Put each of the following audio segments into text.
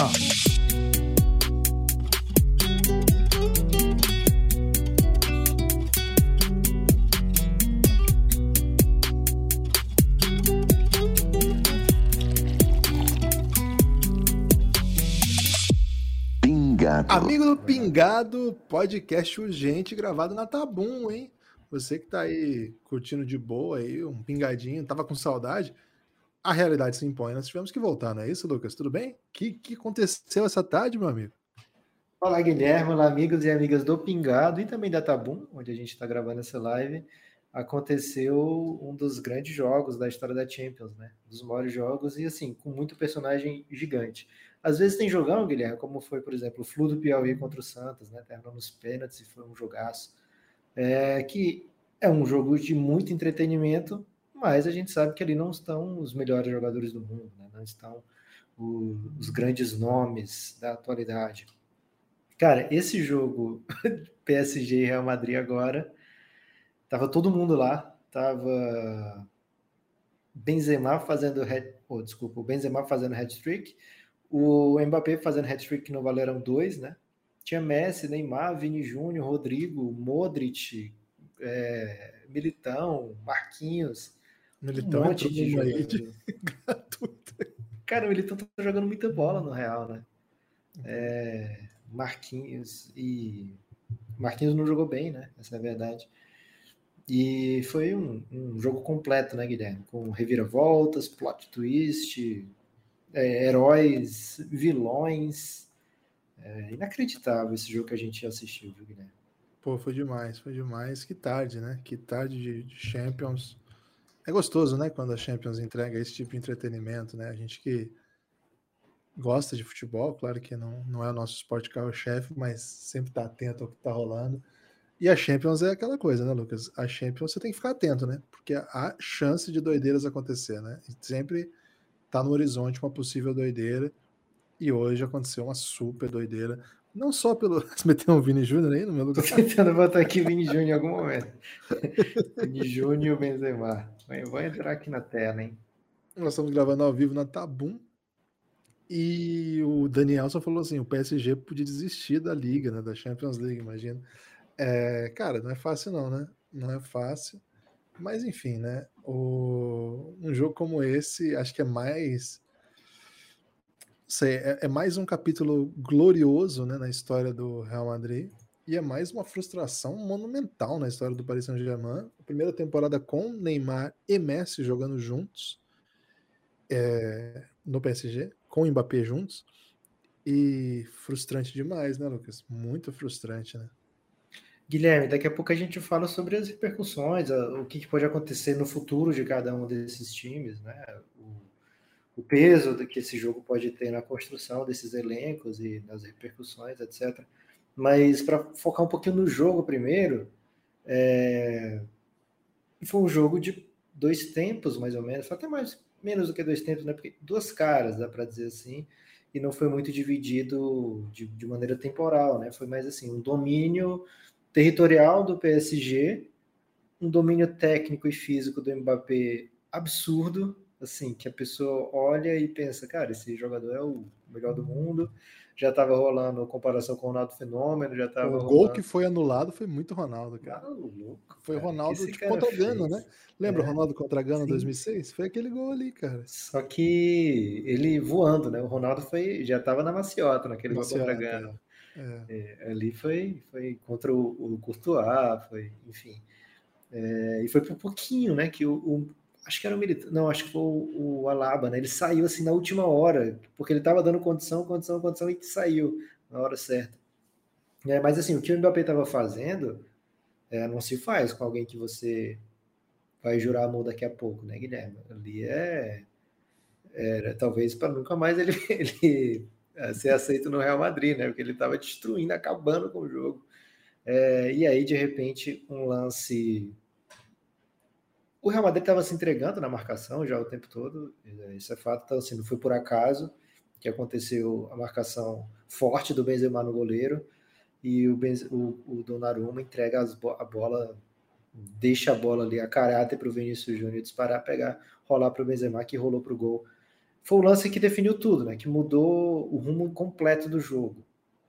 Pingado. Amigo do Pingado, podcast urgente gravado na Tabum, hein? Você que tá aí curtindo de boa aí, um pingadinho, tava com saudade. A realidade se impõe, nós tivemos que voltar, não é isso, Lucas? Tudo bem? O que, que aconteceu essa tarde, meu amigo? Olá, Guilherme, olá, amigos e amigas do Pingado e também da Tabum, onde a gente está gravando essa live. Aconteceu um dos grandes jogos da história da Champions, né? Dos maiores jogos e, assim, com muito personagem gigante. Às vezes tem jogão, Guilherme, como foi, por exemplo, o Flu do Piauí contra o Santos, né? Terminou nos pênaltis e foi um jogaço. É, que é um jogo de muito entretenimento, mas a gente sabe que ali não estão os melhores jogadores do mundo, né? não estão o, os grandes nomes da atualidade. Cara, esse jogo PSG e Real Madrid agora, tava todo mundo lá, tava Benzema fazendo head, oh, desculpa, o Benzema fazendo hat-trick, o Mbappé fazendo hat-trick no Valerão 2, né? Tinha Messi, Neymar, Vini Júnior, Rodrigo, Modric, é, Militão, Marquinhos. Militão um monte de aí de... Cara, o Militão tá jogando muita bola no Real, né? É, Marquinhos e. Marquinhos não jogou bem, né? Essa é a verdade. E foi um, um jogo completo, né, Guilherme? Com reviravoltas, plot twist, é, heróis, vilões. É inacreditável esse jogo que a gente assistiu, viu, Guilherme? Pô, foi demais, foi demais. Que tarde, né? Que tarde de, de, Champions. É gostoso, né? Quando a Champions entrega esse tipo de entretenimento, né? A gente que gosta de futebol, claro que não, não é o nosso esporte carro-chefe, mas sempre tá atento ao que tá rolando. E a Champions é aquela coisa, né, Lucas? A Champions você tem que ficar atento, né? Porque há chance de doideiras acontecer, né? E sempre tá no horizonte uma possível doideira. E hoje aconteceu uma super doideira. Não só pelo. Você meteu um Vini Júnior aí no meu lugar? Tô tentando botar aqui Vini Júnior em algum momento. Vini Júnior e o Benzema. Vou entrar aqui na tela, hein? Nós estamos gravando ao vivo na Tabum. E o Daniel só falou assim: o PSG podia desistir da Liga, né? Da Champions League, imagina. É, cara, não é fácil, não, né? Não é fácil. Mas enfim, né? O, um jogo como esse, acho que é mais sei, é, é, mais um capítulo glorioso né, na história do Real Madrid e é mais uma frustração monumental na história do Paris Saint-Germain. Primeira temporada com Neymar e Messi jogando juntos é, no PSG, com o Mbappé juntos. E frustrante demais, né, Lucas? Muito frustrante, né? Guilherme, daqui a pouco a gente fala sobre as repercussões, o que pode acontecer no futuro de cada um desses times, né? O peso que esse jogo pode ter na construção desses elencos e nas repercussões, etc. Mas para focar um pouquinho no jogo primeiro, é... foi um jogo de dois tempos, mais ou menos, até mais menos do que dois tempos, né? Porque duas caras, dá para dizer assim, e não foi muito dividido de, de maneira temporal, né? Foi mais assim, um domínio territorial do PSG, um domínio técnico e físico do Mbappé absurdo, assim, que a pessoa olha e pensa, cara, esse jogador é o melhor do mundo. Já estava rolando comparação com o Ronaldo Fenômeno, já estava. O gol que foi anulado foi muito Ronaldo, cara. Maluco, foi o Ronaldo tipo, contra Gana, né? Lembra o é, Ronaldo contra Gana em 2006? Foi aquele gol ali, cara. Só que ele voando, né? O Ronaldo foi já estava na maciota naquele maciota, gol contra Gana. É. É, ali foi, foi contra o, o Courtois, foi, enfim. É, e foi por pouquinho, né? Que o, o acho que era o militar, não, acho que foi o, o, Alaba, né? Ele saiu assim na última hora, porque ele estava dando condição, condição, condição e saiu na hora certa. É, mas assim, o que o Mbappé estava fazendo é, não se faz com alguém que você vai jurar amor daqui a pouco, né, Guilherme? Ali é, é talvez para nunca mais ele, ele é, ser aceito no Real Madrid, né? Porque ele estava destruindo, acabando com o jogo. É, e aí, de repente, um lance o Real Madrid estava se entregando na marcação já o tempo todo, isso é fato, então assim, não foi por acaso que aconteceu a marcação forte do Benzema no goleiro e o, Benz, o, o Donnarumma entrega a bola, deixa a bola ali a caráter para o Vinícius Júnior disparar, pegar, rolar para o Benzema que rolou para o gol foi o lance que definiu tudo, né? Que mudou o rumo completo do jogo.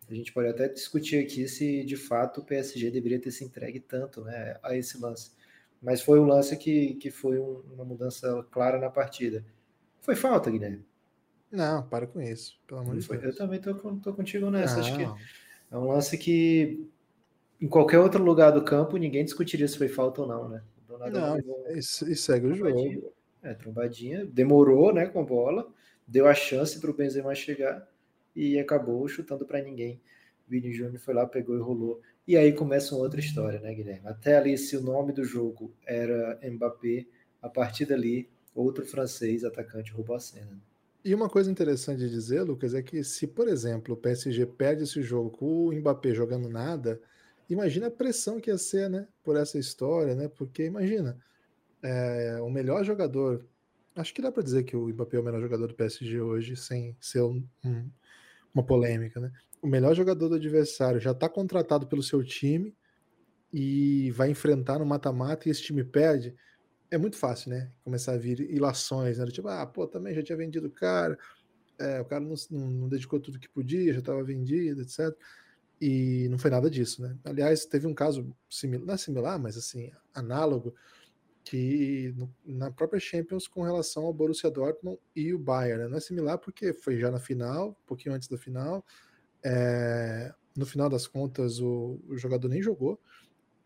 A gente pode até discutir aqui se de fato o PSG deveria ter se entregue tanto né, a esse lance. Mas foi um lance que, que foi um, uma mudança clara na partida. Foi falta, Guilherme? Não, para com isso, pelo amor de Deus. Eu também tô, tô contigo nessa. Não. Acho que é um lance que em qualquer outro lugar do campo ninguém discutiria se foi falta ou não, né? Não, e, segue o jogo. É, trombadinha, demorou, né, com a bola, deu a chance para o Benzema chegar e acabou chutando para ninguém. Vini Júnior foi lá, pegou e rolou. E aí começa uma outra história, né, Guilherme? Até ali, se o nome do jogo era Mbappé, a partir dali, outro francês atacante roubou a cena. E uma coisa interessante de dizer, Lucas, é que se, por exemplo, o PSG perde esse jogo com o Mbappé jogando nada, imagina a pressão que ia ser, né, por essa história, né? Porque imagina, é, o melhor jogador, acho que dá para dizer que o Mbappé é o melhor jogador do PSG hoje, sem ser um, um, uma polêmica, né? O melhor jogador do adversário já está contratado pelo seu time e vai enfrentar no mata-mata e esse time perde é muito fácil, né? Começar a vir ilações, né? Tipo, ah, pô, também já tinha vendido o cara, é, o cara não, não, dedicou tudo que podia, já estava vendido, etc. E não foi nada disso, né? Aliás, teve um caso similar, não é similar, mas assim, análogo, que no, na própria Champions com relação ao Borussia Dortmund e o Bayern, né? Não é similar porque foi já na final, um pouquinho antes da final. É, no final das contas, o, o jogador nem jogou.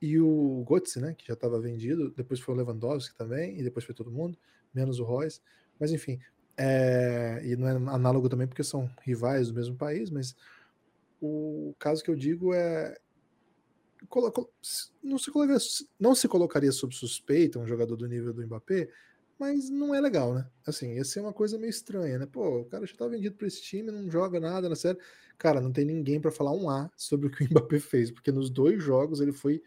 E o Götze, né, que já estava vendido, depois foi o Lewandowski também, e depois foi todo mundo, menos o Royce, mas enfim, é, e não é análogo também porque são rivais do mesmo país, mas o caso que eu digo é não se, colocaria, não se colocaria sob suspeita um jogador do nível do Mbappé, mas não é legal, né? Assim, ia ser uma coisa meio estranha, né? Pô, o cara já tá vendido para esse time, não joga nada na série. Cara, não tem ninguém para falar um A sobre o que o Mbappé fez, porque nos dois jogos ele foi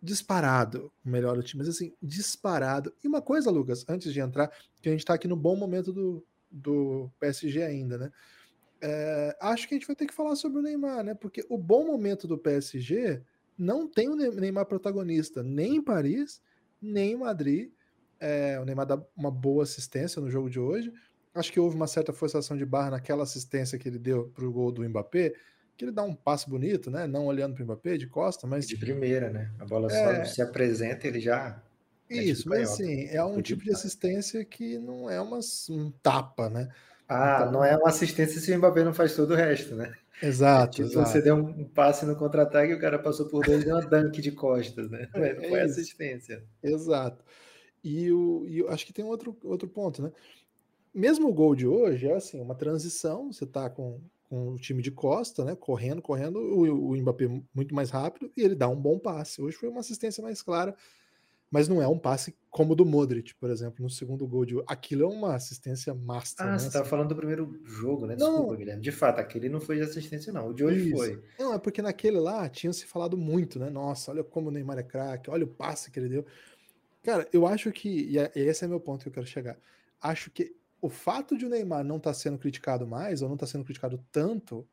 disparado o melhor do time, mas assim, disparado. E uma coisa, Lucas, antes de entrar, que a gente tá aqui no bom momento do, do PSG ainda, né? É, acho que a gente vai ter que falar sobre o Neymar, né? Porque o bom momento do PSG não tem o Neymar protagonista, nem em Paris, nem em Madrid. É, o Neymar dá uma boa assistência no jogo de hoje. Acho que houve uma certa forçação de barra naquela assistência que ele deu para o gol do Mbappé, que ele dá um passe bonito, né? Não olhando para o Mbappé de costa, mas. De primeira, né? A bola é... só se apresenta, ele já. Isso, mas assim, é um tipo de assistência que não é uma, um tapa, né? Ah, então... não é uma assistência se o Mbappé não faz todo o resto, né? Exato. É tipo, exato. Você deu um passe no contra-ataque e o cara passou por dois e deu uma dunk de costas, né? Não é, foi assistência. Exato. E, o, e acho que tem outro, outro ponto, né? Mesmo o gol de hoje é assim, uma transição, você tá com, com o time de costa, né? Correndo, correndo, o, o Mbappé muito mais rápido e ele dá um bom passe. Hoje foi uma assistência mais clara, mas não é um passe como o do Modric, por exemplo, no segundo gol de aquilo é uma assistência master. Ah, né? você assim. falando do primeiro jogo, né? Desculpa, não, Guilherme. De fato, aquele não foi de assistência, não. O de hoje isso. foi. Não, é porque naquele lá tinha se falado muito, né? Nossa, olha como o Neymar é craque, olha o passe que ele deu. Cara, eu acho que, e esse é meu ponto que eu quero chegar. Acho que o fato de o Neymar não estar tá sendo criticado mais, ou não estar tá sendo criticado tanto,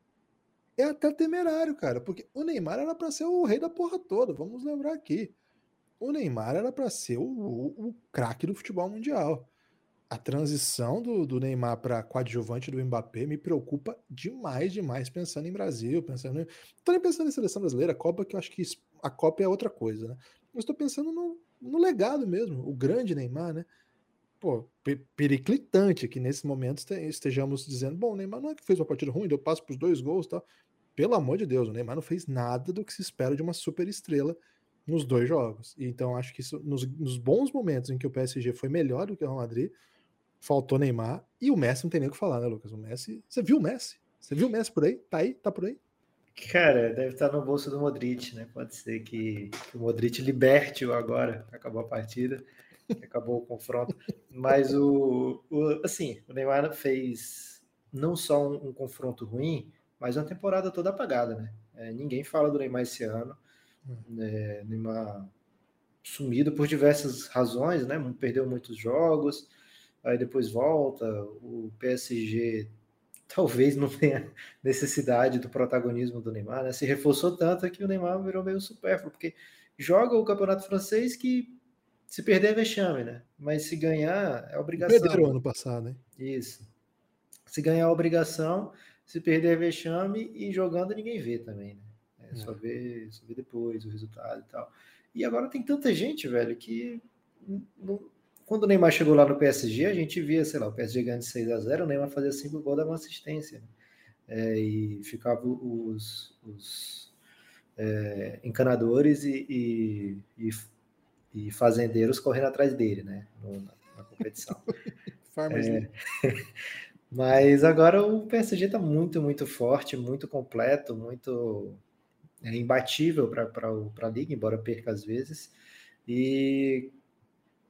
é até temerário, cara, porque o Neymar era para ser o rei da porra toda, vamos lembrar aqui. O Neymar era para ser o, o, o craque do futebol mundial. A transição do, do Neymar para coadjuvante do Mbappé me preocupa demais, demais, pensando em Brasil, pensando em. Tô nem pensando em seleção brasileira, Copa, que eu acho que a Copa é outra coisa, né? Eu estou pensando no, no legado mesmo, o grande Neymar, né? pô, periclitante que nesse momento estejamos dizendo, bom, o Neymar não é que fez uma partida ruim, deu passo para os dois gols tal. Pelo amor de Deus, o Neymar não fez nada do que se espera de uma super estrela nos dois jogos. Então acho que isso, nos, nos, bons momentos em que o PSG foi melhor do que o Real Madrid, faltou Neymar e o Messi não tem nem o que falar, né, Lucas? O Messi, você viu o Messi? Você viu o Messi por aí? Tá aí? Tá por aí? Cara, deve estar no bolso do Modric, né? Pode ser que, que o Modric liberte-o agora, acabou a partida acabou o confronto. Mas o, o, assim, o Neymar fez não só um, um, confronto ruim, mas uma temporada toda apagada, né? É, ninguém fala do Neymar esse ano. É, Neymar sumido por diversas razões, né? Perdeu muitos jogos, aí depois volta. O PSG talvez não tenha necessidade do protagonismo do Neymar, né? Se reforçou tanto que o Neymar virou meio supérfluo, porque joga o campeonato francês que se perder é vexame, né? Mas se ganhar, é obrigação. Perderam ano passado, hein? Isso. Se ganhar a obrigação, se perder é vexame e jogando ninguém vê também, né? É, só, é. vê, só vê depois o resultado e tal. E agora tem tanta gente, velho, que não, quando o Neymar chegou lá no PSG, a gente via, sei lá, o PSG ganhando 6 a 0 o Neymar fazia 5 gols, dava uma assistência. Né? É, e ficavam os, os é, encanadores e, e, e, fazendeiros correndo atrás dele, né? Na, na, competição. é, mas agora o PSG está muito, muito forte, muito completo, muito é, imbatível para a liga, embora perca às vezes. E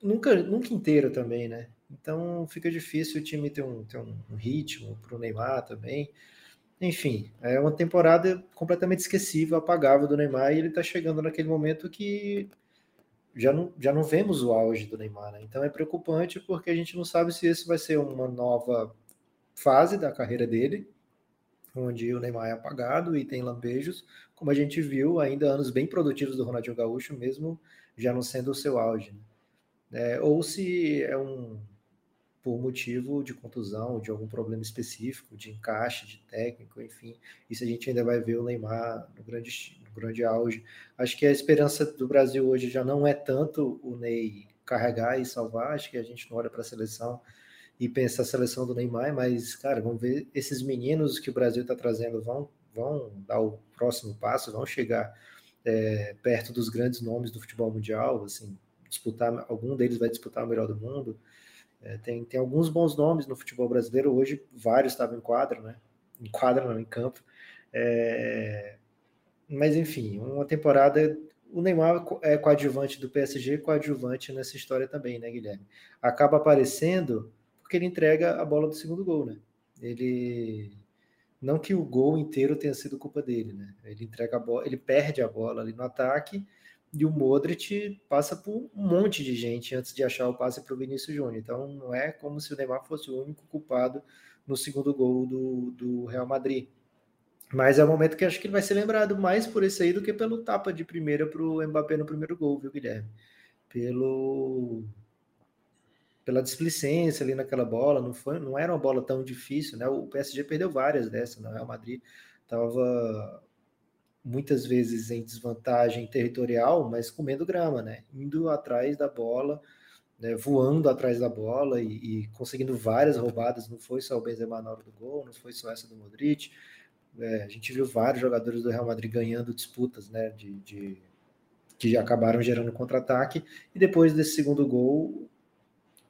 nunca, nunca inteiro também, né? Então fica difícil o time ter um, ter um ritmo para o Neymar também. Enfim, é uma temporada completamente esquecível, apagável do Neymar, e ele está chegando naquele momento que já não, já não vemos o auge do Neymar, né? Então é preocupante porque a gente não sabe se isso vai ser uma nova fase da carreira dele, onde o Neymar é apagado e tem lampejos, como a gente viu ainda anos bem produtivos do Ronaldinho Gaúcho, mesmo já não sendo o seu auge. Né? É, ou se é um por motivo de contusão, de algum problema específico, de encaixe, de técnico, enfim. Isso a gente ainda vai ver o Neymar no grande, no grande auge. Acho que a esperança do Brasil hoje já não é tanto o Ney carregar e salvar, acho que a gente não olha para a seleção e pensa a seleção do Neymar, mas, cara, vamos ver esses meninos que o Brasil está trazendo vão, vão dar o próximo passo, vão chegar é, perto dos grandes nomes do futebol mundial, assim, disputar, algum deles vai disputar o melhor do mundo. É, tem, tem alguns bons nomes no futebol brasileiro, hoje vários estavam em quadro, né? Em quadra, não, em campo. É, mas enfim, uma temporada. O Neymar é coadjuvante do PSG, coadjuvante nessa história também, né, Guilherme? Acaba aparecendo porque ele entrega a bola do segundo gol, né? Ele não que o gol inteiro tenha sido culpa dele, né? Ele entrega a bola, ele perde a bola ali no ataque e o Modric passa por um monte de gente antes de achar o passe para o Vinícius Júnior. Então não é como se o Neymar fosse o único culpado no segundo gol do, do Real Madrid. Mas é um momento que acho que ele vai ser lembrado mais por esse aí do que pelo tapa de primeira para o Mbappé no primeiro gol, viu, Guilherme? Pelo pela displicência ali naquela bola, não foi, não era uma bola tão difícil, né? O PSG perdeu várias dessas, né? o Real Madrid estava muitas vezes em desvantagem territorial, mas comendo grama, né? Indo atrás da bola, né? voando atrás da bola e, e, conseguindo várias roubadas. Não foi só o Benzema na hora do gol, não foi só essa do Modric. É, a gente viu vários jogadores do Real Madrid ganhando disputas, né? De, de que acabaram gerando contra-ataque. E depois desse segundo gol,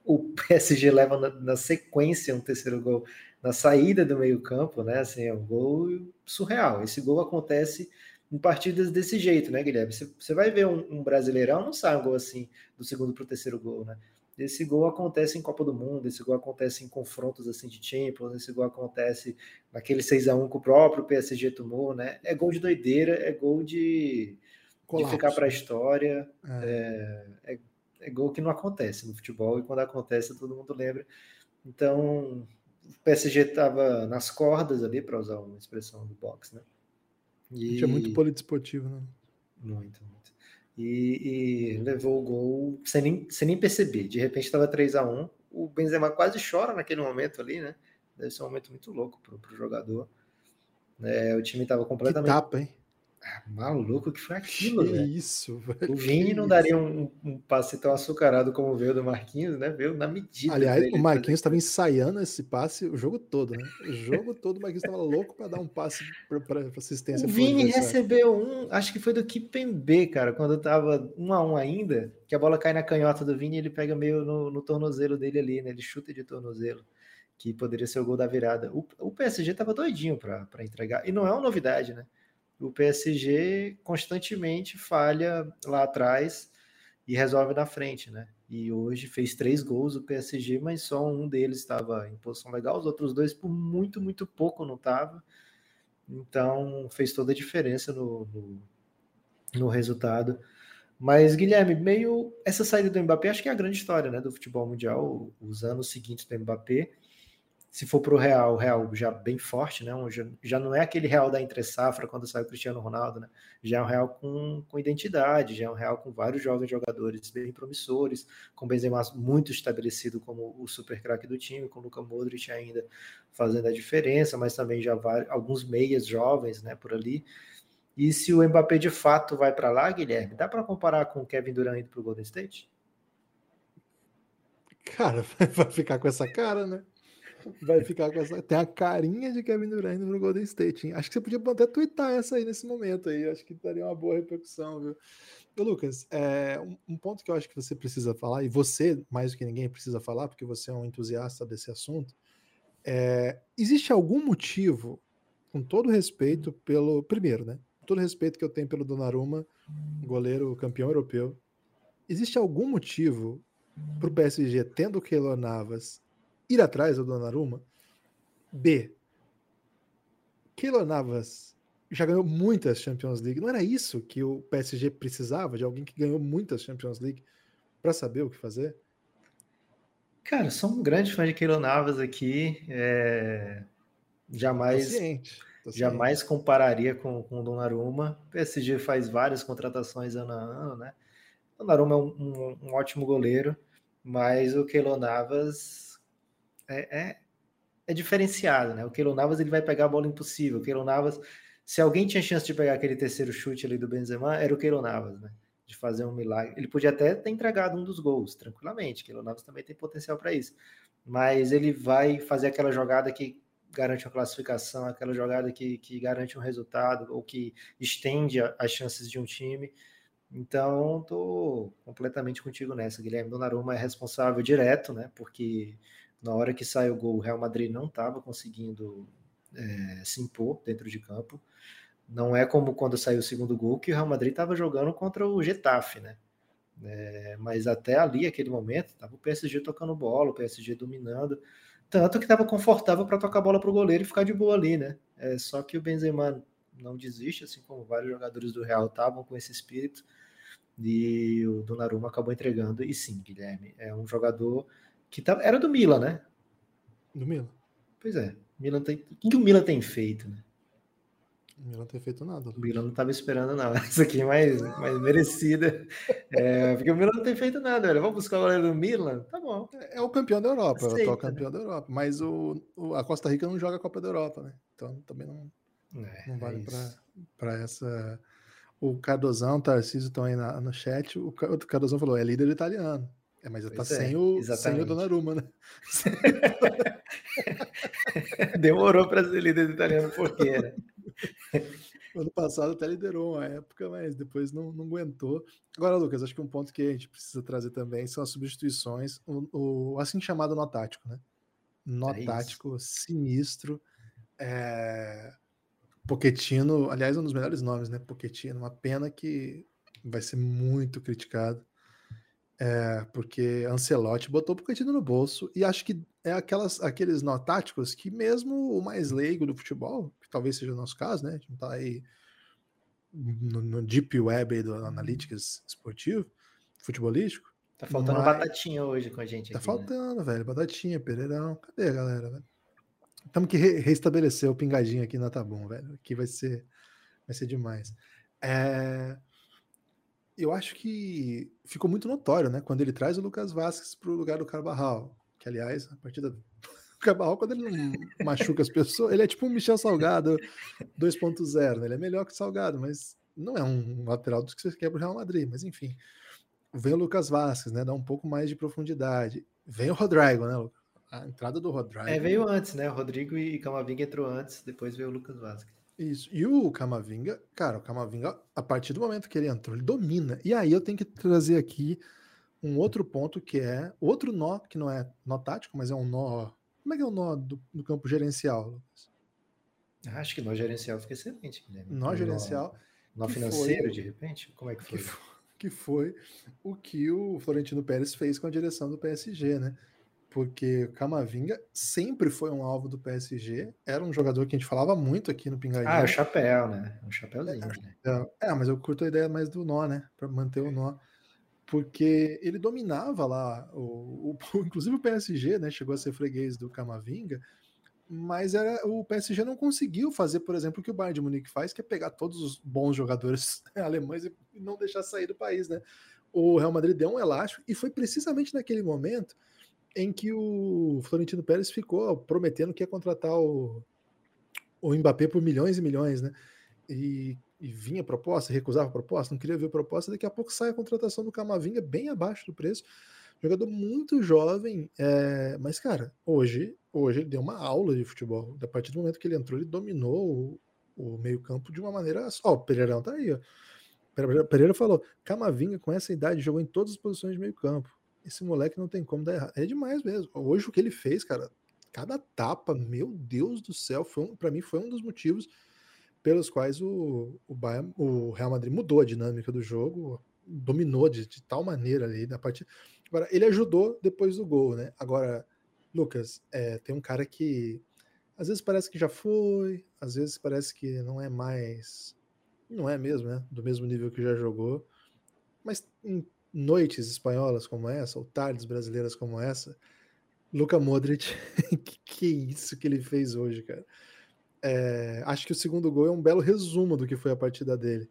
o PSG leva na, na, sequência um terceiro gol na saída do meio-campo, né? Assim, é um gol surreal. Esse gol acontece em partidas desse jeito, né, Guilherme? Você vai ver um, um, brasileirão, não sai um gol assim do segundo para o terceiro gol, né? Esse gol acontece em Copa do Mundo, esse gol acontece em confrontos assim de Champions, esse gol acontece naquele 6 a 1 que o próprio PSG tomou, né? É gol de doideira, é gol de, de ficar para a história, é. É, é, é gol que não acontece no futebol e quando acontece todo mundo lembra. Então, o PSG estava nas cordas ali, para usar uma expressão do box, né? E... é muito poliesportivo, né? Muito, muito. E, e, levou o gol sem nem, sem nem perceber. De repente estava 3 a 1 O Benzema quase chora naquele momento ali, né? Deve ser um momento muito louco para o jogador. É, o time estava completamente. Que tapa, hein? Ah, maluco que foi aquilo, que velho. isso, velho. O Vini não daria um, um, passe tão açucarado como veio do Marquinhos, né? Veio na medida. Aliás, o Marquinhos estava ensaiando esse passe o jogo todo, né? O jogo todo o Marquinhos estava louco para dar um passe para assistência. O Vini recebeu um, acho que foi do Kipembe, cara, quando tava um a um ainda, que a bola cai na canhota do Vini e ele pega meio no, no tornozelo dele ali, né? Ele chuta de tornozelo que poderia ser o gol da virada. O, o PSG estava doidinho para entregar. E não é uma novidade, né? O PSG constantemente falha lá atrás e resolve na frente, né? E hoje fez três gols o PSG, mas só um deles estava em posição legal, os outros dois por muito, muito pouco não estava. Então fez toda a diferença no, no, no, resultado. Mas, Guilherme, meio essa saída do Mbappé, acho que é a grande história né, do futebol mundial, os anos seguintes do Mbappé Se for para o Real, o Real já bem forte, né? Já, já não é aquele Real da entre safra quando saiu Cristiano Ronaldo, né? Já é um Real com, com identidade, já é um Real com vários jovens jogadores bem promissores, com Benzema muito estabelecido como o super craque do time, com Luka Modric ainda fazendo a diferença, mas também já vários, alguns meias jovens, né, por ali. E se o Mbappé de fato vai para lá, Guilherme, dá para comparar com o Kevin Durant indo para o Golden State? Cara, vai ficar com essa cara, né? Vai ficar com essa. Tem a carinha de Kevin Durant pro Golden State. Hein? Acho que você podia até twittar essa aí nesse momento aí. Acho que daria uma boa repercussão, viu? Ô, Lucas, é, um, um, ponto que eu acho que você precisa falar, e você, mais do que ninguém, precisa falar, porque você é um entusiasta desse assunto. É, existe algum motivo, com todo respeito, pelo. Primeiro, né? todo respeito que eu tenho pelo Donnarumma, goleiro campeão europeu, existe algum motivo para o PSG, tendo o Keylor Navas, ir atrás do Donnarumma? B. Keylor Navas já ganhou muitas Champions League. Não era isso que o PSG precisava, de alguém que ganhou muitas Champions League, para saber o que fazer? Cara, sou um grande fã de Keylor Navas aqui. É... Jamais. Paciente Jamais compararia com, com o Donnarumma. O PSG faz várias contratações ano a ano, né? O Donnarumma é um, um, um ótimo goleiro, mas o Keylor Navas é, é, é, diferenciado, né? O Keylor Navas ele vai pegar a bola impossível. O Keylor Navas, se alguém tinha chance de pegar aquele terceiro chute ali do Benzema, era o Keylor Navas, né? De fazer um milagre. Ele podia até ter entregado um dos gols, tranquilamente. O Keylor Navas também tem potencial para isso. Mas ele vai fazer aquela jogada que garante uma classificação, aquela jogada que, que garante um resultado ou que estende as chances de um time. Então, estou completamente contigo nessa. Guilherme Donnarumma é responsável direto, né? Porque na hora que sai o gol, o Real Madrid não estava conseguindo é, se impor dentro de campo. Não é como quando saiu o segundo gol, que o Real Madrid estava jogando contra o Getafe, né? É, mas até ali, aquele momento, estava o PSG tocando bola, o PSG dominando. Tanto que estava confortável para tocar a bola para o goleiro e ficar de boa ali, né? É, só que o Benzema não desiste, assim como vários jogadores do Real estavam com esse espírito. E o Donnarumma acabou entregando. E sim, Guilherme, é um jogador que tá, era do Milan, né? Do Milan. Pois é. Milan tem, o que o Milan tem feito, né? O Milan não tem feito nada. O Milan não estava esperando, não. Essa aqui é mais, mais merecida. É, porque o Milan não tem feito nada, velho. Vamos buscar o goleiro do Milan? Tá bom. É, é o campeão da Europa, Aceita, é o campeão né? da Europa. Mas o, o, a Costa Rica não joga a Copa da Europa, né? Então também não, é, não vale é para essa. O Cardozão, o Tarcísio estão aí na, no chat. O, o Cardozão falou: é líder italiano. É, mas tá sem, o, sem o Donnarumma, né? Demorou para ser líder italiano, por quê, né? Ano passado até liderou uma época, mas depois não, não aguentou. Agora, Lucas, acho que um ponto que a gente precisa trazer também são as substituições, o, o assim chamado nó tático, né? Nó é tático sinistro. É... Poquetino, aliás, um dos melhores nomes, né? Poquetino, uma pena que vai ser muito criticado. É, porque Ancelotti botou o Pochettino no bolso e acho que é aquelas, aqueles nó táticos que mesmo o mais leigo do futebol, que talvez seja o nosso caso, né? A gente não tá aí no, no deep web do Analytics esportivo, futebolístico. Tá faltando mas... batatinha hoje com a gente. Tá aqui, né? faltando, né? velho, batatinha, Pereirão. Cadê a galera, velho? Temos que re restabelecer o pingadinho aqui na Tabum, velho. Aqui vai ser, vai ser demais. É eu acho que ficou muito notório, né? Quando ele traz o Lucas Vasquez para o lugar do Carvajal. Que, aliás, a partida do Carvajal, quando ele não machuca as pessoas, ele é tipo um Michel Salgado 2.0, né? Ele é melhor que o Salgado, mas não é um lateral dos que você quer para o Real Madrid. Mas, enfim. Vem o Lucas Vasquez, né? Dá um pouco mais de profundidade. Vem o Rodrigo, né, A entrada do Rodrigo. É, veio antes, né? O Rodrigo e Camavinga entrou antes, depois veio o Lucas Vasquez. Isso. E o Camavinga, cara, o Camavinga, a partir do momento que ele entrou, ele domina. E aí eu tenho que trazer aqui um outro ponto que é outro nó, que não é nó tático, mas é um nó. Como é que é o nó do, do campo gerencial, Lucas? Acho que nó gerencial fica excelente, Guilherme. Nó gerencial. Nó, nó financeiro, foi, de repente? Como é que foi? que foi? Que foi o que o Florentino Pérez fez com a direção do PSG, né? Porque o Camavinga sempre foi um alvo do PSG, era um jogador que a gente falava muito aqui no Pingadinho. Ah, é o chapéu, né? O chapéuzinho, é, né? É, é, mas eu curto a ideia mais do nó, né? Para manter o nó. Porque ele dominava lá, o, o, inclusive o PSG, né? Chegou a ser freguês do Camavinga, mas era o PSG não conseguiu fazer, por exemplo, o que o Bayern de Munique faz, que é pegar todos os bons jogadores alemães e não deixar sair do país, né? O Real Madrid deu um elástico e foi precisamente naquele momento em que o Florentino Pérez ficou prometendo que ia contratar o, o Mbappé por milhões e milhões, né? E, e vinha proposta, recusava proposta, não queria ver proposta, daqui a pouco sai a contratação do Camavinga bem abaixo do preço. Jogador muito jovem, é, mas, cara, hoje, hoje ele deu uma aula de futebol. A partir do momento que ele entrou, ele dominou o, o meio-campo de uma maneira. Ó, o Pereirão tá aí, ó. Pereira falou: Camavinga, com essa idade, jogou em todas as posições de meio-campo. Esse moleque não tem como dar errado. É demais mesmo. Hoje o que ele fez, cara, cada tapa, meu Deus do céu, foi um, para mim foi um dos motivos pelos quais o, o, o Real Madrid mudou a dinâmica do jogo, dominou de, de tal maneira ali na partida. Agora, ele ajudou depois do gol, né? Agora, Lucas, é, tem um cara que às vezes parece que já foi, às vezes parece que não é mais. Não é mesmo, né? Do mesmo nível que já jogou. Mas em noites espanholas como essa, ou tardes brasileiras como essa, Luca Modric, que, que isso que ele fez hoje, cara. É, acho que o segundo gol é um belo resumo do que foi a partida dele,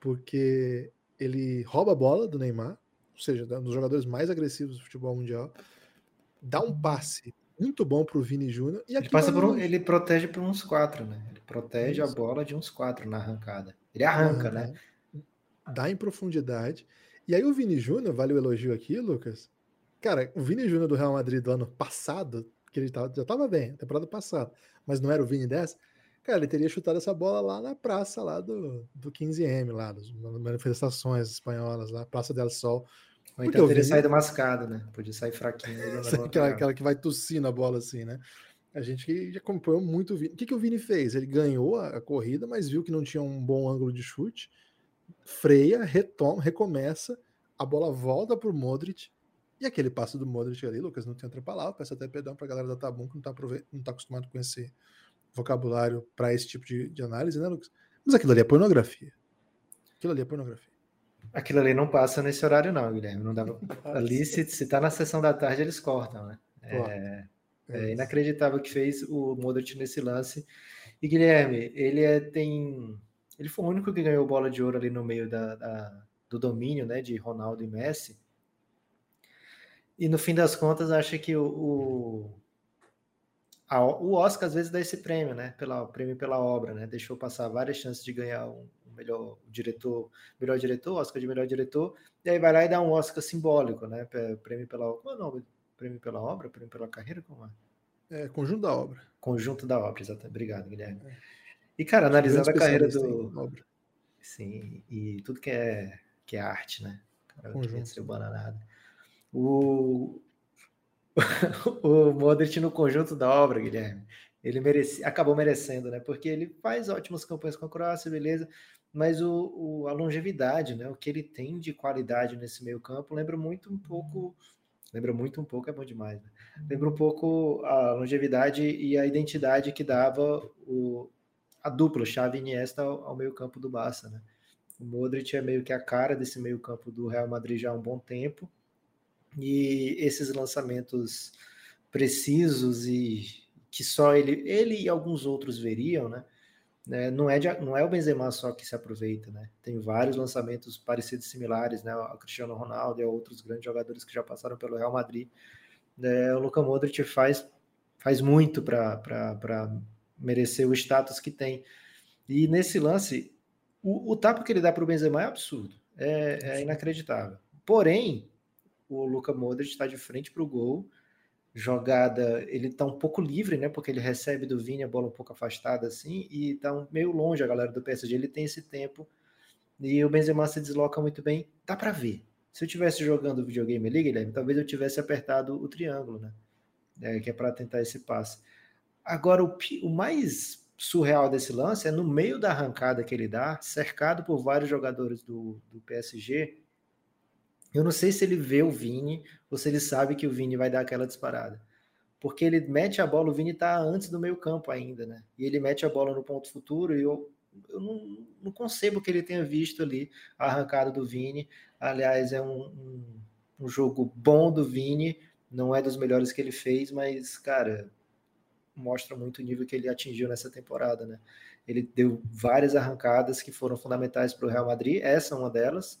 porque ele rouba a bola do Neymar, ou seja, um dos jogadores mais agressivos do futebol mundial, dá um passe muito bom para o Vini Júnior. E ele, passa por um, ele protege por uns quatro, né? Ele protege Isso. a bola de uns quatro na arrancada. Ele arranca, né? Dá em profundidade. E aí o Vini Júnior, vale o elogio aqui, Lucas. Cara, o Vini Júnior do Real Madrid do ano passado, que ele tava, já estava bem, temporada passada, mas não era o Vini dessa, cara, ele teria chutado essa bola lá na praça lá do, do 15M, lá, das manifestações espanholas, lá, Praça del Sol. Ou então teria Vini... saído mascado, né? Podia sair fraquinho. aquela, aquela que vai tossir na bola assim, né? A gente que já acompanhou muito o Vini. O que, que o Vini fez? Ele ganhou a, a corrida, mas viu que não tinha um bom ângulo de chute, freia, retoma, recomeça, a bola volta para o Modric, e aquele passo do Modric ali, Lucas, não tem outra palavra, peço até perdão para a galera da Tabum que não está não tá acostumado com esse vocabulário para esse tipo de, de, análise, né, Lucas? Mas aquilo ali é pornografia. Aquilo ali é pornografia. Aquilo ali não passa nesse horário, não, Guilherme. Não dava. ali, se, se tá na sessão da tarde, eles cortam, né? É, é, inacreditável o que fez o Modric nesse lance. E Guilherme, ele é, tem. Ele foi o único que ganhou bola de ouro ali no meio da, da do domínio né, de Ronaldo e Messi. E no fim das contas, acho que o, o, a, o Oscar às vezes dá esse prêmio, né? Pela, prêmio pela obra, né? Deixou passar várias chances de ganhar um, um melhor diretor, melhor diretor, Oscar de melhor diretor, e aí vai lá e dá um Oscar simbólico, né? Prêmio pela obra. Qual é o nome? Prêmio pela obra? Prêmio pela carreira? Como é? É, conjunto da obra. Conjunto da obra, exatamente. Obrigado, Guilherme. É. E, cara, analisando a carreira do. Sim, e tudo que é, que é arte, né? Cara, conjunto. Que bananado. O, o Modric no conjunto da obra, Guilherme, ele merece, acabou merecendo, né? Porque ele faz ótimas campanhas com a Croácia, beleza, mas o, o, a longevidade, né? O que ele tem de qualidade nesse meio campo lembra muito um pouco, lembra muito um pouco, é bom demais, né? Lembra um pouco a longevidade e a identidade que dava o, a dupla Xavi e Iniesta ao, ao meio campo do Barça, né? O Modric é meio que a cara desse meio campo do Real Madrid já há um bom tempo, e esses lançamentos precisos e que só ele, ele e alguns outros veriam, né? né não, é de, não é o Benzema só que se aproveita, né? Tem vários lançamentos parecidos, similares, né? O Cristiano Ronaldo e outros grandes jogadores que já passaram pelo Real Madrid. É, o Luka Modric faz, faz muito para merecer o status que tem. E nesse lance, o, o tapa que ele dá para o Benzema é absurdo, é, é inacreditável. Porém, o Luca Modric está de frente para o gol. Jogada, ele está um pouco livre, né? Porque ele recebe do Vini a bola um pouco afastada assim e está um, meio longe a galera do PSG. Ele tem esse tempo e o Benzema se desloca muito bem. Dá para ver. Se eu tivesse jogando o videogame ali, Guilherme, talvez eu tivesse apertado o triângulo, né? É, que é para tentar esse passe. Agora, o, o mais surreal desse lance é no meio da arrancada que ele dá, cercado por vários jogadores do, do PSG, eu não sei se ele vê o Vini ou se ele sabe que o Vini vai dar aquela disparada. Porque ele mete a bola, o Vini está antes do meio campo ainda, né? E ele mete a bola no ponto futuro e eu, eu não, não concebo que ele tenha visto ali a arrancada do Vini. Aliás, é um, um, um jogo bom do Vini, não é dos melhores que ele fez, mas, cara, mostra muito o nível que ele atingiu nessa temporada, né? Ele deu várias arrancadas que foram fundamentais para o Real Madrid, essa é uma delas,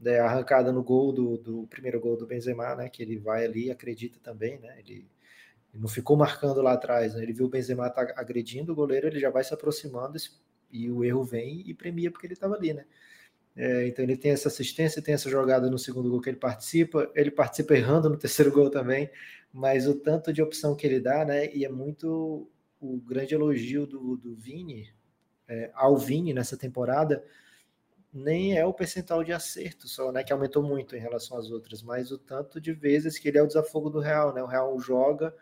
né? a arrancada no gol do, do primeiro gol do Benzema, né? Que ele vai ali, acredita também, né? Ele, ele não ficou marcando lá atrás, né? Ele viu o Benzema tá agredindo o goleiro, ele já vai se aproximando e o erro vem e premia porque ele estava ali, né? É, então ele tem essa assistência, tem essa jogada no segundo gol que ele participa, ele participa errando no terceiro gol também, mas o tanto de opção que ele dá, né? E é muito o grande elogio do, do Vini é, ao Vini nessa temporada, nem é o percentual de acerto só, né? Que aumentou muito em relação às outras, mas o tanto de vezes que ele é o desafogo do Real, né? O Real joga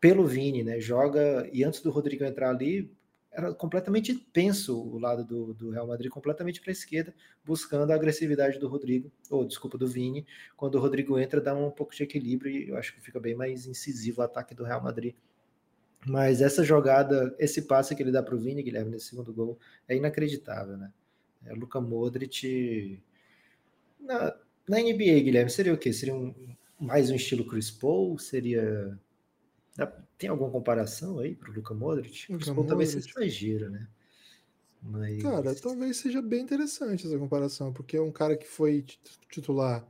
pelo Vini, né? Joga e antes do Rodrigo entrar ali, era completamente penso o lado do, do Real Madrid, completamente para a esquerda, buscando a agressividade do Rodrigo, ou desculpa, do Vini. Quando o Rodrigo entra, dá um pouco de equilíbrio e eu acho que fica bem mais incisivo o ataque do Real Madrid. Mas essa jogada, esse passe que ele dá para o Vini, Guilherme, nesse segundo gol, é inacreditável, né? É o Luka Modric. Na, na NBA, Guilherme, seria o quê? Seria um, mais um estilo Chris Paul? Seria tem alguma comparação aí para o Luka Modric? O Chris Paul talvez seja exagero, né? Mas... Cara, talvez seja bem interessante essa comparação, porque é um cara que foi titular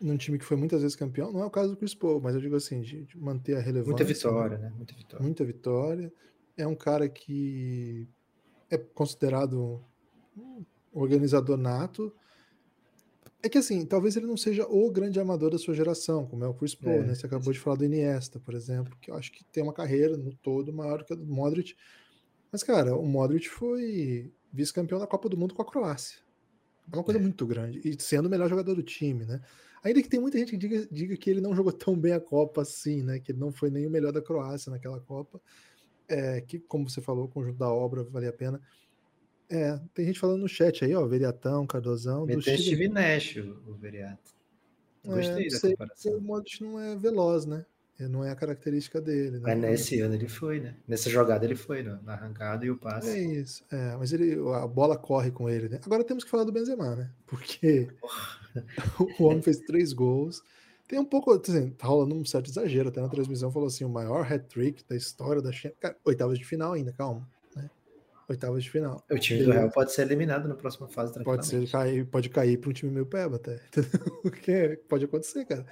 num time que foi muitas vezes campeão, não é o caso do Chris Paul, mas eu digo assim, de, de manter a relevância. Muita vitória, né? Muita vitória. Muita vitória. É um cara que é considerado um organizador nato, é que assim, talvez ele não seja o grande amador da sua geração, como é o Chris Paul, é, né? Você acabou de falar do Iniesta, por exemplo, que eu acho que tem uma carreira no todo maior que a do Modric. Mas, cara, o Modric foi vice-campeão da Copa do Mundo com a Croácia. É uma coisa é. muito grande. E sendo o melhor jogador do time, né? Ainda que tem muita gente que diga, diga, que ele não jogou tão bem a Copa assim, né? Que ele não foi nem o melhor da Croácia naquela Copa. É, que, como você falou, o conjunto da obra valia a pena. É, tem gente falando no chat aí, ó, Veriatão, Cardozão. Meteu Steve... Steve Nash, o, Veriato. Gostei é, da comparação. O Modric não é veloz, né? Não é a característica dele. Né? Mas nesse ano ele foi, né? Nessa jogada ele foi, né? na arrancada e o passe. É isso. É, mas ele, a bola corre com ele, né? Agora temos que falar do Benzema, né? Porque o homem fez três gols. Tem um pouco, assim, tá rolando um certo exagero. Até na transmissão falou assim: o maior hat-trick da história da Champions. Oitavas de final ainda, calma oitavas de final. O time do Real pode ser eliminado na próxima fase Pode ser cair, pode cair para um time meio peba até. Entendeu? pode acontecer, cara.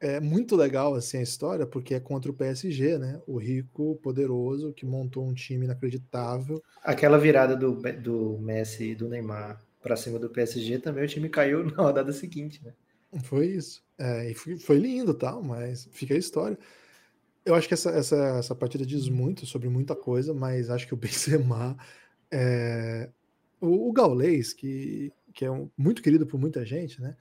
É muito legal assim a história porque é contra o PSG, né? O rico, poderoso que montou um time inacreditável. Aquela virada do, do Messi e do Neymar para cima do PSG também o time caiu na rodada seguinte, né? Foi isso. É, e foi, foi lindo, tal, mas fica a história. Eu acho que essa, essa, essa partida diz muito sobre muita coisa, mas acho que o Benzema é... o, o Gaulês, que, que é um, muito querido por muita gente, né?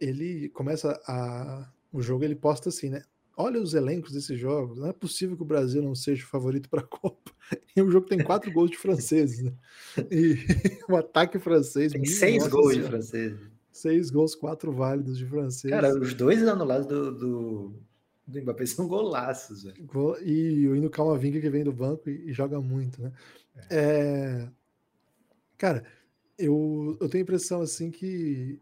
Ele começa a o jogo ele posta assim, né? Olha os elencos desses jogos. Não é possível que o Brasil não seja o favorito para a Copa. E o jogo tem quatro gols de franceses, né? E o ataque francês. Tem seis gols de franceses. Seis gols, quatro válidos de francês. Cara, os dois anulados do, do, do Mbappé são golaços, velho. E o Hino Camavinga que vem do banco e, e joga muito, né? É. É... Cara, eu, eu tenho a impressão assim que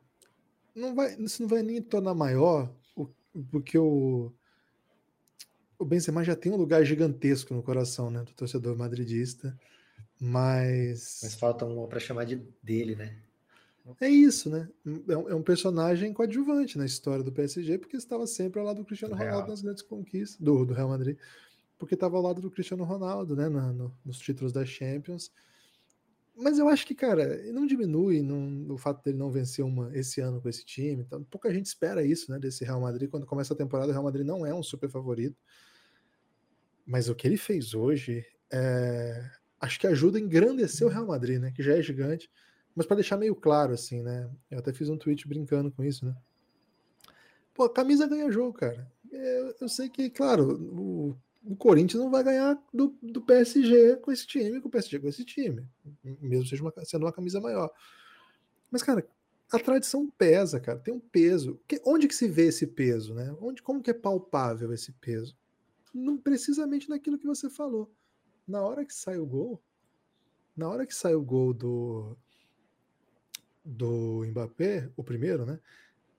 não vai, isso não vai nem tornar maior, porque o, o Benzema já tem um lugar gigantesco no coração, né, do torcedor madridista, mas... Mas falta um para chamar de dele, né? É isso, né? É um, é um, personagem coadjuvante na história do PSG, porque estava sempre ao lado do Cristiano Ronaldo Real. nas grandes conquistas, do, do, Real Madrid, porque estava ao lado do Cristiano Ronaldo, né? No, nos títulos da Champions. Mas eu acho que, cara, não diminui não, o fato dele não vencer uma esse ano com esse time. Então, pouca gente espera isso, né? Desse Real Madrid. Quando começa a temporada, o Real Madrid não é um super favorito. Mas o que ele fez hoje é, acho que ajuda a engrandecer o Real Madrid, né? Que já é gigante mas para deixar meio claro, assim, né? Eu até fiz um tweet brincando com isso, né? Pô, a camisa ganha jogo, cara. Eu, eu sei que, claro, o, o, Corinthians não vai ganhar do, do PSG com esse time, com o PSG com esse time, mesmo seja uma, sendo uma camisa maior. Mas, cara, a tradição pesa, cara, tem um peso. Que, onde que se vê esse peso, né? Onde, como que é palpável esse peso? Não precisamente naquilo que você falou. Na hora que sai o gol, na hora que sai o gol do, do Mbappé, o primeiro, né?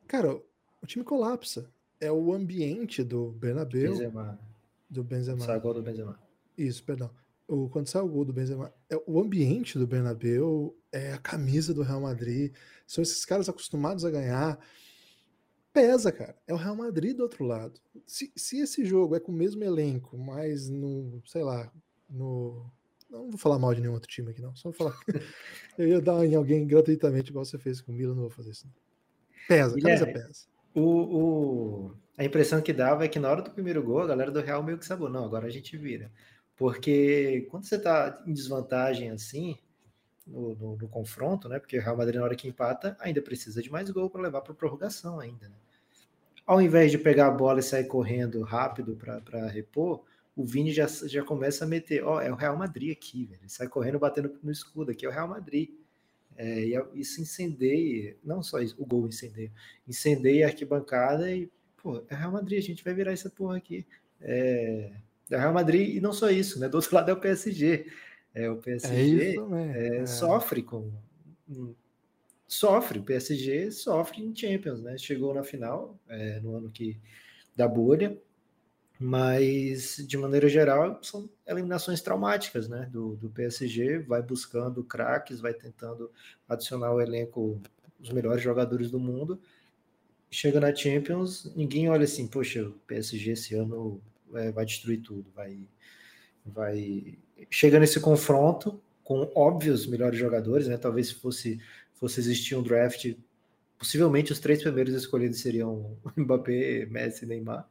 Cara, o time colapsa. É o ambiente do Bernabéu. Do Benzema. Sai o gol do Benzema. Isso, perdão. O, quando sai o gol do Benzema, é, o ambiente do Bernabéu é a camisa do Real Madrid. São esses caras acostumados a ganhar. Pesa, cara. É o Real Madrid do outro lado. Se, se esse jogo é com o mesmo elenco, mas no, sei lá, no. Não vou falar mal de nenhum outro time aqui, não. Só vou falar. eu ia dar em alguém gratuitamente, igual você fez com o Milan, não vou fazer isso. Pesa, a camisa pesa. O, o, a impressão que dava é que na hora do primeiro gol, a galera do Real meio que sabou, não, agora a gente vira. Porque quando você está em desvantagem assim, no, no, no, confronto, né? Porque o Real Madrid, na hora que empata, ainda precisa de mais gol para levar para prorrogação ainda. Né? Ao invés de pegar a bola e sair correndo rápido para repor, o Vini já, já começa a meter, ó, oh, é o Real Madrid aqui, velho. Ele sai correndo batendo no escudo, aqui é o Real Madrid. É, e isso incendeia, não só isso, o gol incendeia, incendeia a arquibancada e, pô, é o Real Madrid, a gente vai virar essa porra aqui. É, é o Real Madrid, e não só isso, né? Do outro lado é o PSG. É, o PSG é, é sofre com. Sofre, o PSG sofre em Champions, né? Chegou na final é, no ano que da bolha, mas de maneira geral são eliminações traumáticas, né? Do, do PSG, vai buscando craques, vai tentando adicionar ao elenco os melhores jogadores do mundo. Chega na Champions, ninguém olha assim, poxa, o PSG esse ano é, vai destruir tudo, vai, vai chega nesse confronto com óbvios melhores jogadores, né? Talvez se fosse fosse existir um draft, possivelmente os três primeiros escolhidos seriam Mbappé, Messi, Neymar,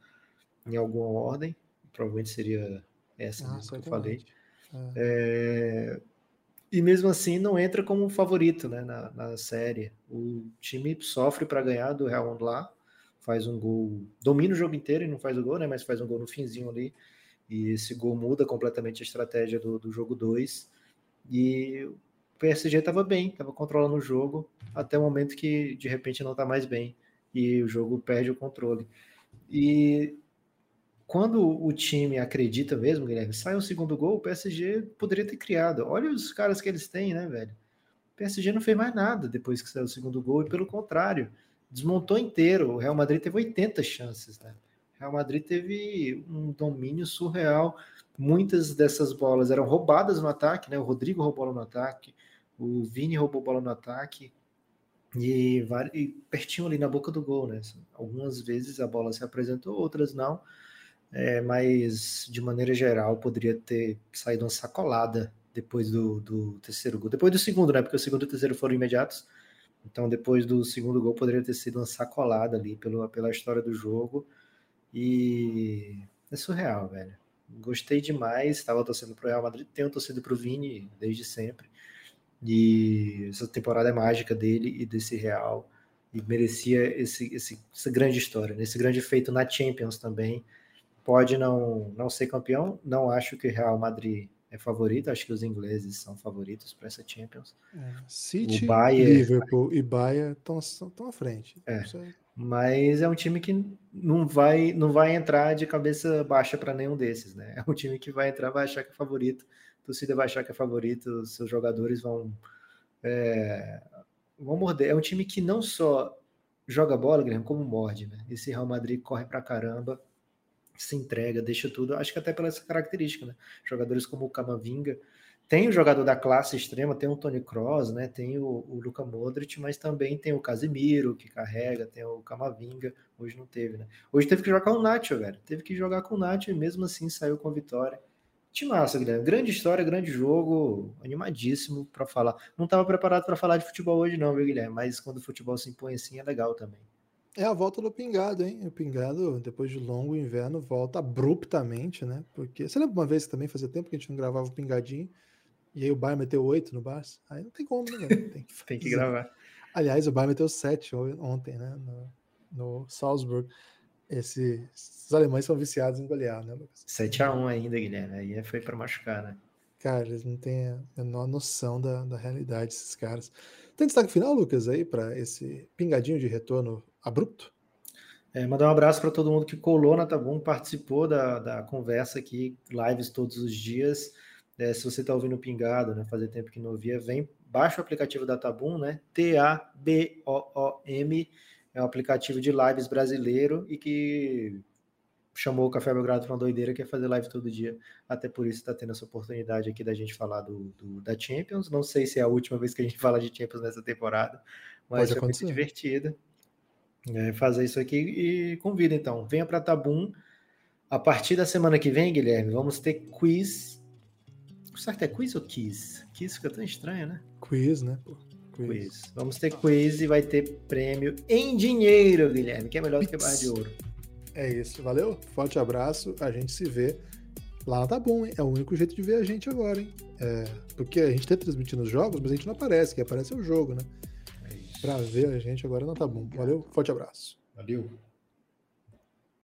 em alguma ordem. Provavelmente seria essa ah, que eu falei. É. É... E mesmo assim não entra como favorito né, na, na série. O time sofre para ganhar do Real lá faz um gol, domina o jogo inteiro e não faz o gol, né? Mas faz um gol no finzinho ali. E esse gol muda completamente a estratégia do, do jogo 2. E o PSG estava bem, estava controlando o jogo, até o momento que de repente não está mais bem. E o jogo perde o controle. E quando o time acredita mesmo, Guilherme, sai o segundo gol, o PSG poderia ter criado. Olha os caras que eles têm, né, velho? O PSG não fez mais nada depois que saiu o segundo gol, e pelo contrário, desmontou inteiro. O Real Madrid teve 80 chances, né? O Real Madrid teve um domínio surreal. Muitas dessas bolas eram roubadas no ataque, né? O Rodrigo roubou bola no ataque, o Vini roubou bola no ataque. E, e pertinho ali na boca do gol, né? Algumas vezes a bola se apresentou, outras não. É, mas de maneira geral poderia ter saído uma sacolada depois do, do terceiro gol. Depois do segundo, né? Porque o segundo e o terceiro foram imediatos então, depois do segundo gol, poderia ter sido uma sacolada ali pela, pela história do jogo. E é surreal, velho. Gostei demais. Estava torcendo para o Real Madrid. Tenho torcido para o Vini desde sempre. E essa temporada é mágica dele e desse Real. E merecia esse, esse, essa grande história, né? esse grande feito na Champions também. Pode não, não ser campeão. Não acho que o Real Madrid é favorito, acho que os ingleses são favoritos para essa Champions. É. City, o Bayern, Liverpool e Bayern estão à frente. É. Mas é um time que não vai não vai entrar de cabeça baixa para nenhum desses, né? É um time que vai entrar, vai achar que é favorito, a torcida vai achar que é favorito, seus jogadores vão é, vão morder. É um time que não só joga bola, Guilherme, como morde, né? Esse Real Madrid corre para caramba se entrega, deixa tudo. Acho que até pela essa característica, né? Jogadores como o Camavinga. Tem o jogador da classe extrema, tem o Tony Kroos, né? Tem o, o Modric, mas também tem o Casemiro que carrega, tem o Camavinga. Hoje não teve, né? Hoje teve que jogar com o Nacho, velho. Teve que jogar com o Nacho e mesmo assim saiu com vitória. massa, Guilherme. Grande história, grande jogo, animadíssimo para falar. Não estava preparado para falar de futebol hoje, não, viu, Guilherme? Mas quando o futebol se impõe assim é legal também. É a volta do Pingado, hein? O Pingado, depois de longo inverno, volta abruptamente, né? Porque você lembra uma vez que também fazia tempo que a gente não gravava o Pingadinho, e aí o Bayern meteu oito no Barça? Aí não tem como, né? Tem que, tem que gravar. Aliás, o Bayern meteu sete ontem, né? No, no Salzburg. Esse, esses alemães são viciados em golear, né, Lucas? 7x1 ainda, Guilherme. Aí foi para machucar, né? Cara, eles não têm a menor noção da, da realidade, esses caras. Tem destaque final, Lucas, aí, para esse pingadinho de retorno abrupto? É, mandar um abraço para todo mundo que colou na Tabum, participou da, da conversa aqui, lives todos os dias. É, se você está ouvindo pingado, né, fazer tempo que não ouvia, vem, baixa o aplicativo da Tabum, né? T-A-B-O-O-M, é um aplicativo de lives brasileiro e que chamou o Café Belgrado para uma doideira que é fazer live todo dia. Até por isso está tendo essa oportunidade aqui da gente falar do, do, da Champions. Não sei se é a última vez que a gente fala de Champions nessa temporada, mas é muito divertida é, fazer isso aqui e convida então. Venha para Tabum. A partir da semana que vem, Guilherme, vamos ter quiz. O certo é quiz ou quiz? Quiz fica tão estranho, né? Quiz, né? Pô. Quiz. quiz. Vamos ter quiz e vai ter prêmio em dinheiro, Guilherme, que é melhor do que barra de ouro. É isso, valeu? Forte abraço, a gente se vê lá tá bom, hein? É o único jeito de ver a gente agora, hein? É, porque a gente tá transmitindo os jogos, mas a gente não aparece, que aparece é o jogo, né? É pra ver a gente agora não tá bom. Valeu, forte abraço. Valeu.